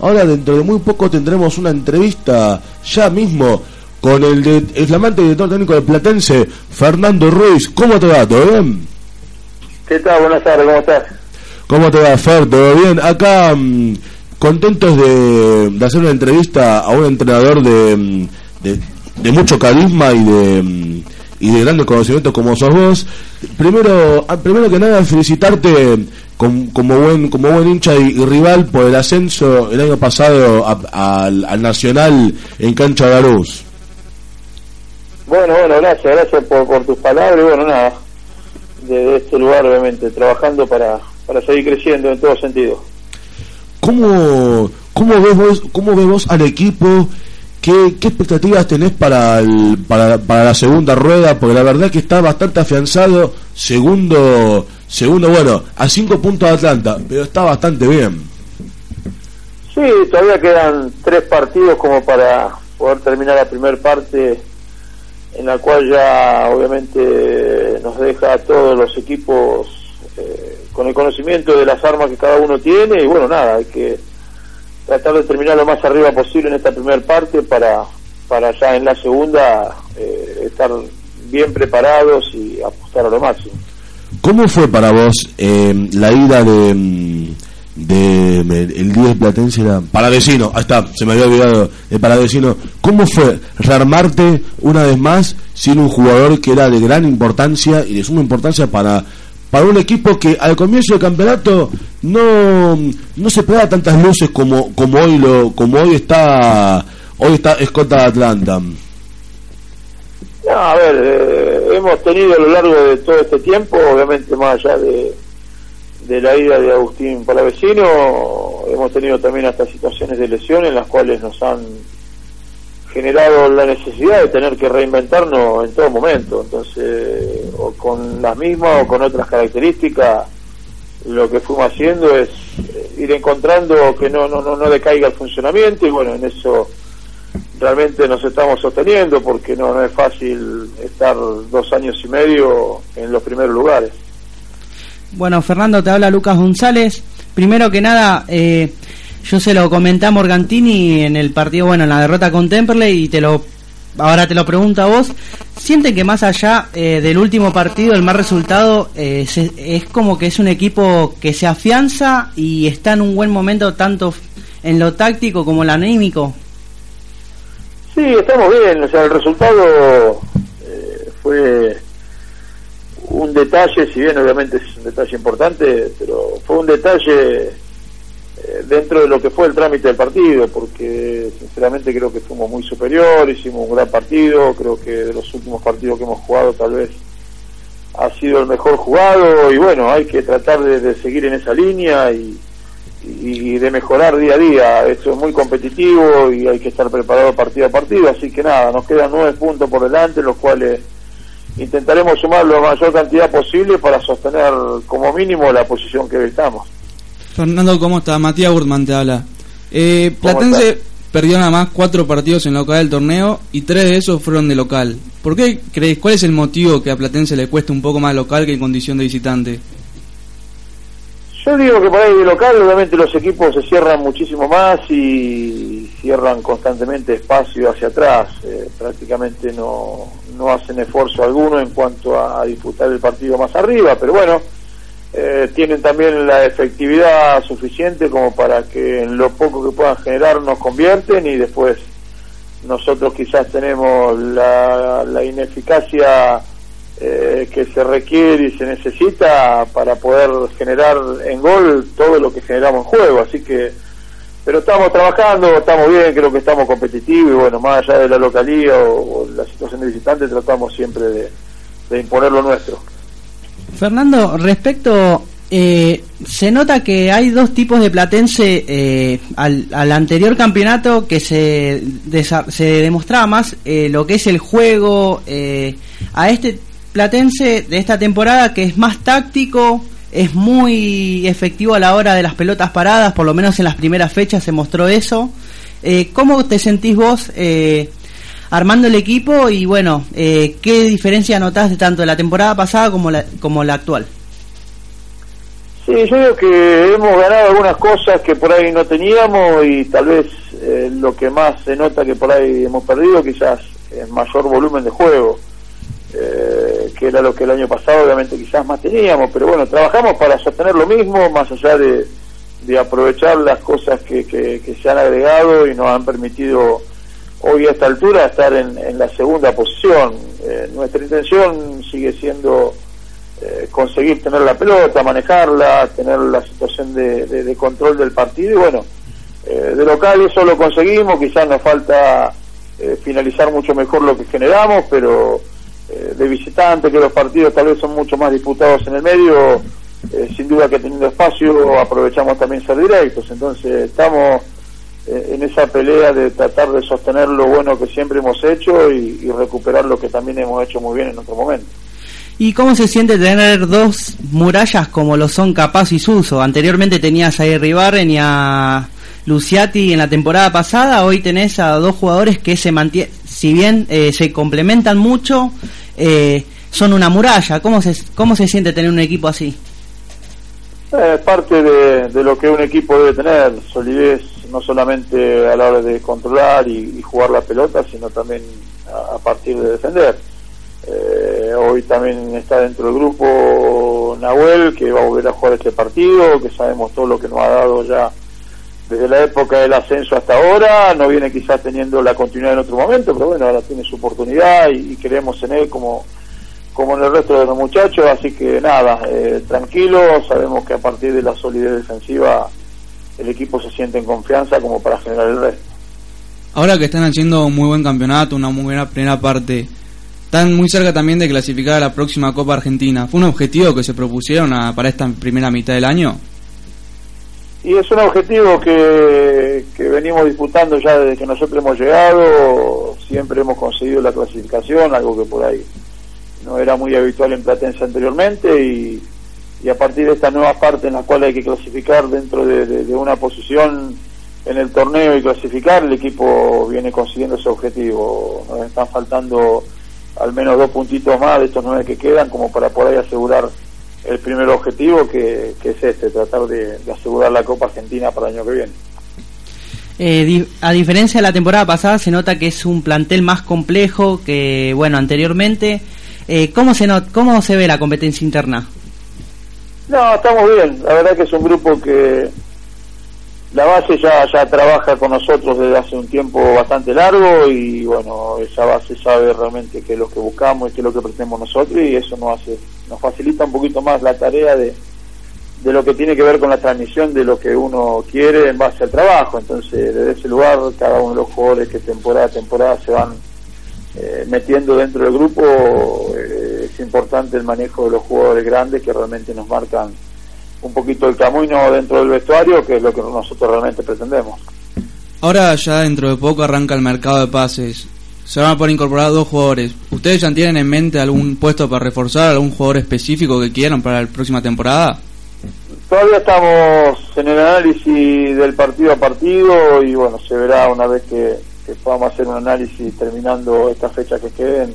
Ahora dentro de muy poco tendremos una entrevista ya mismo con el, de, el flamante director técnico de Platense, Fernando Ruiz. ¿Cómo te va? ¿Todo bien? ¿Qué tal? Buenas tardes, ¿cómo estás? ¿Cómo te va, Fer? ¿Todo bien? Acá mm, contentos de, de hacer una entrevista a un entrenador de, mm, de, de mucho carisma y de mm, y de grandes conocimientos como sos vos. Primero, ah, primero que nada, felicitarte com- como buen como buen hincha y, y rival por el ascenso el año pasado a- al, al Nacional en cancha de la Luz. Bueno, bueno, gracias, gracias por, por tus palabras y bueno, nada, de este lugar obviamente, trabajando para, para seguir creciendo en todo sentido. ¿Cómo, cómo, ves, vos, ¿Cómo ves vos al equipo? ¿Qué, qué expectativas tenés para, el, para, para la segunda rueda? Porque la verdad que está bastante afianzado. Segundo, segundo bueno, a cinco puntos de Atlanta, pero está bastante bien. Sí, todavía quedan tres partidos como para poder terminar la primera parte en la cual ya obviamente nos deja a todos los equipos eh, con el conocimiento de las armas que cada uno tiene y bueno, nada, hay que tratar de terminar lo más arriba posible en esta primera parte para, para ya en la segunda eh, estar bien preparados y apostar a lo máximo. ¿Cómo fue para vos eh, la ida de, mm, de me- el 10 Platense era Palavecino? Ahí está, se me había olvidado de Palavecino. ¿Cómo fue rearmarte una vez más sin un jugador que era de gran importancia y de suma importancia para para un equipo que al comienzo del campeonato no no se pegaba tantas luces como como hoy lo como hoy está hoy está Escota Atlanta? No, a ver, eh, hemos tenido a lo largo de todo este tiempo, obviamente más allá de, de la ida de Agustín Palavecino, hemos tenido también hasta situaciones de lesión en las cuales nos han generado la necesidad de tener que reinventarnos en todo momento. Entonces, o con las mismas o con otras características, lo que fuimos haciendo es eh, ir encontrando que no, no, no, no decaiga el funcionamiento y bueno, en eso realmente nos estamos sosteniendo porque no, no es fácil estar dos años y medio en los primeros lugares. Bueno, Fernando, te habla Lucas González. Primero que nada, eh, yo se lo comenté a Morgantini en el partido, bueno, en la derrota con Temperley y te lo ahora te lo pregunto a vos. ¿Sienten que más allá eh, del último partido, el más resultado, eh, es como que es un equipo que se afianza y está en un buen momento tanto en lo táctico como en lo anímico? Sí, estamos bien, o sea, el resultado eh, fue un detalle, si bien obviamente es un detalle importante, pero fue un detalle dentro de lo que fue el trámite del partido, porque sinceramente creo que fuimos muy superior, hicimos un gran partido, creo que de los últimos partidos que hemos jugado tal vez ha sido el mejor jugado y bueno, hay que tratar de, seguir en esa línea y, y de mejorar día a día. Esto es muy competitivo y hay que estar preparado partido a partido, así que nada, nos quedan nueve puntos por delante, los cuales intentaremos sumar la mayor cantidad posible para sostener como mínimo la posición que estamos. Fernando, ¿cómo está? Matías Gurtman te habla. Eh, ¿Cómo Platense perdió nada más cuatro partidos en local del torneo y tres de esos fueron de local. ¿Por qué crees? ¿Cuál es el motivo que a Platense le cuesta un poco más local que en condición de visitante? Yo digo que por ahí de local, obviamente los equipos se cierran muchísimo más y cierran constantemente espacio hacia atrás. Eh, prácticamente no, no hacen esfuerzo alguno en cuanto a, a disputar el partido más arriba, pero bueno, eh, tienen también la efectividad suficiente como para que en lo poco que puedan generar nos convierten y después nosotros quizás tenemos la, la ineficacia eh, que se requiere y se necesita para poder generar en gol todo lo que generamos en juego. Así que, pero estamos trabajando, estamos bien, creo que estamos competitivos y bueno, más allá de la localía o, la situación de visitante, tratamos siempre de imponer lo nuestro. Fernando, respecto Eh, se nota que hay dos tipos de platense eh, al, anterior campeonato que se, se demostraba más eh, lo que es el juego eh, a este platense de esta temporada que es más táctico es muy efectivo a la hora de las pelotas paradas por lo menos en las primeras fechas se mostró eso. Eh, ¿cómo te sentís vos armando el equipo y bueno qué diferencia notás de tanto de la temporada pasada como la, como la actual Sí, yo creo que hemos ganado algunas cosas que por ahí no teníamos y tal vez eh, lo que más se nota que por ahí hemos perdido quizás es mayor volumen de juego, eh, que era lo que el año pasado obviamente quizás más teníamos, pero bueno, trabajamos para sostener lo mismo, más allá de, de aprovechar las cosas que, que, que, se han agregado y nos han permitido hoy a esta altura estar en, en la segunda posición. Eh, nuestra intención sigue siendo eh, conseguir tener la pelota, manejarla, tener la situación de, de, control del partido y bueno, eh, de local eso lo conseguimos, quizás nos falta eh, finalizar mucho mejor lo que generamos, pero de visitante, que los partidos tal vez son mucho más disputados en el medio, sin duda que teniendo espacio aprovechamos también ser directos, entonces estamos en esa pelea de tratar de sostener lo bueno que siempre hemos hecho y, y recuperar lo que también hemos hecho muy bien en otro momento. ¿Y cómo se siente tener dos murallas como lo son Capaz y Suso? Anteriormente tenías a Irribarren y a Luciati en la temporada pasada, hoy tenés a dos jugadores que se mantienen, si bien eh, se complementan mucho, eh, son una muralla. ¿Cómo se, ¿Cómo se siente tener un equipo así? Es eh, parte de, de, lo que un equipo debe tener, solidez no solamente a la hora de controlar y, jugar la pelota, sino también a, partir de defender. Eh, hoy también está dentro del grupo Nahuel, que va a volver a jugar este partido, que sabemos todo lo que nos ha dado ya desde la época del ascenso hasta ahora, no viene quizás teniendo la continuidad en otro momento, pero bueno, ahora tiene su oportunidad y, y creemos en él como, como en el resto de los muchachos, así que nada, eh, tranquilo, sabemos que a partir de la solidez defensiva el equipo se siente en confianza como para generar el resto. Ahora que están haciendo un muy buen campeonato, una muy buena primera parte, están muy cerca también de clasificar a la próxima Copa Argentina. ¿Fue un objetivo que se propusieron a, para esta primera mitad del año? Y es un objetivo que, que venimos disputando ya desde que nosotros hemos llegado, siempre hemos conseguido la clasificación, algo que por ahí no era muy habitual en Platense anteriormente y, y a partir de esta nueva parte en la cual hay que clasificar dentro de, una posición en el torneo y clasificar, el equipo viene consiguiendo ese objetivo. Nos están faltando al menos dos puntitos más de estos nueve que quedan como para poder asegurar el primer objetivo que, es este, tratar de, asegurar la Copa Argentina para el año que viene. Eh, a diferencia de la temporada pasada se nota que es un plantel más complejo que bueno anteriormente. Eh, ¿cómo, se ¿Cómo se ve la competencia interna? No, estamos bien. La verdad que es un grupo que la base ya, ya trabaja con nosotros desde hace un tiempo bastante largo y bueno, esa base sabe realmente qué es lo que buscamos y qué es lo que pretendemos nosotros y eso nos hace, nos facilita un poquito más la tarea de, de lo que tiene que ver con la transmisión de lo que uno quiere en base al trabajo. Entonces, desde ese lugar, cada uno de los jugadores que temporada a temporada se van eh, metiendo dentro del grupo, es importante el manejo de los jugadores grandes que realmente nos marcan un poquito el camino dentro del vestuario, que es lo que nosotros realmente pretendemos. Ahora ya dentro de poco arranca el mercado de pases. Se van a poder incorporar dos jugadores. ¿Ustedes ya tienen en mente algún puesto para reforzar, algún jugador específico que quieran para la próxima temporada? Todavía estamos en el análisis del partido a partido y bueno, se verá una vez que, que podamos hacer un análisis terminando esta fecha que queden,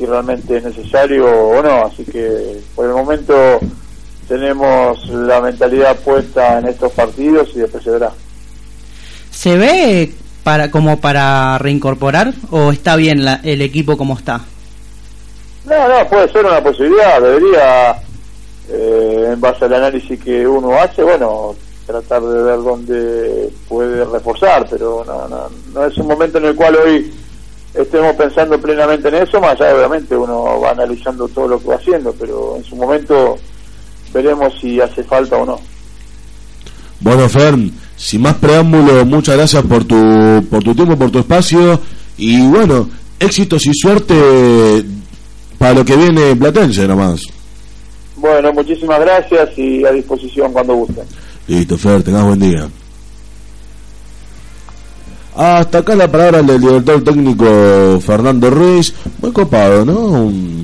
si realmente es necesario o no. Así que por el momento tenemos la mentalidad puesta en estos partidos y después se verá. ¿Se ve para como para reincorporar o está bien la, el equipo como está? No, no, puede ser una posibilidad, debería, eh, en base al análisis que uno hace, bueno, tratar de ver dónde puede reforzar, pero no, no, no es un momento en el cual hoy estemos pensando plenamente en eso, más allá obviamente uno va analizando todo lo que va haciendo, pero en su momento veremos si hace falta o no. Bueno, Fern, sin más preámbulo, muchas gracias por tu, por tu tiempo, por tu espacio y bueno, éxitos y suerte para lo que viene Platense nomás. Bueno, muchísimas gracias y a disposición cuando gusten. Listo, Fer, tengas buen día. Hasta acá la palabra del director técnico Fernando Ruiz. Muy copado, ¿no?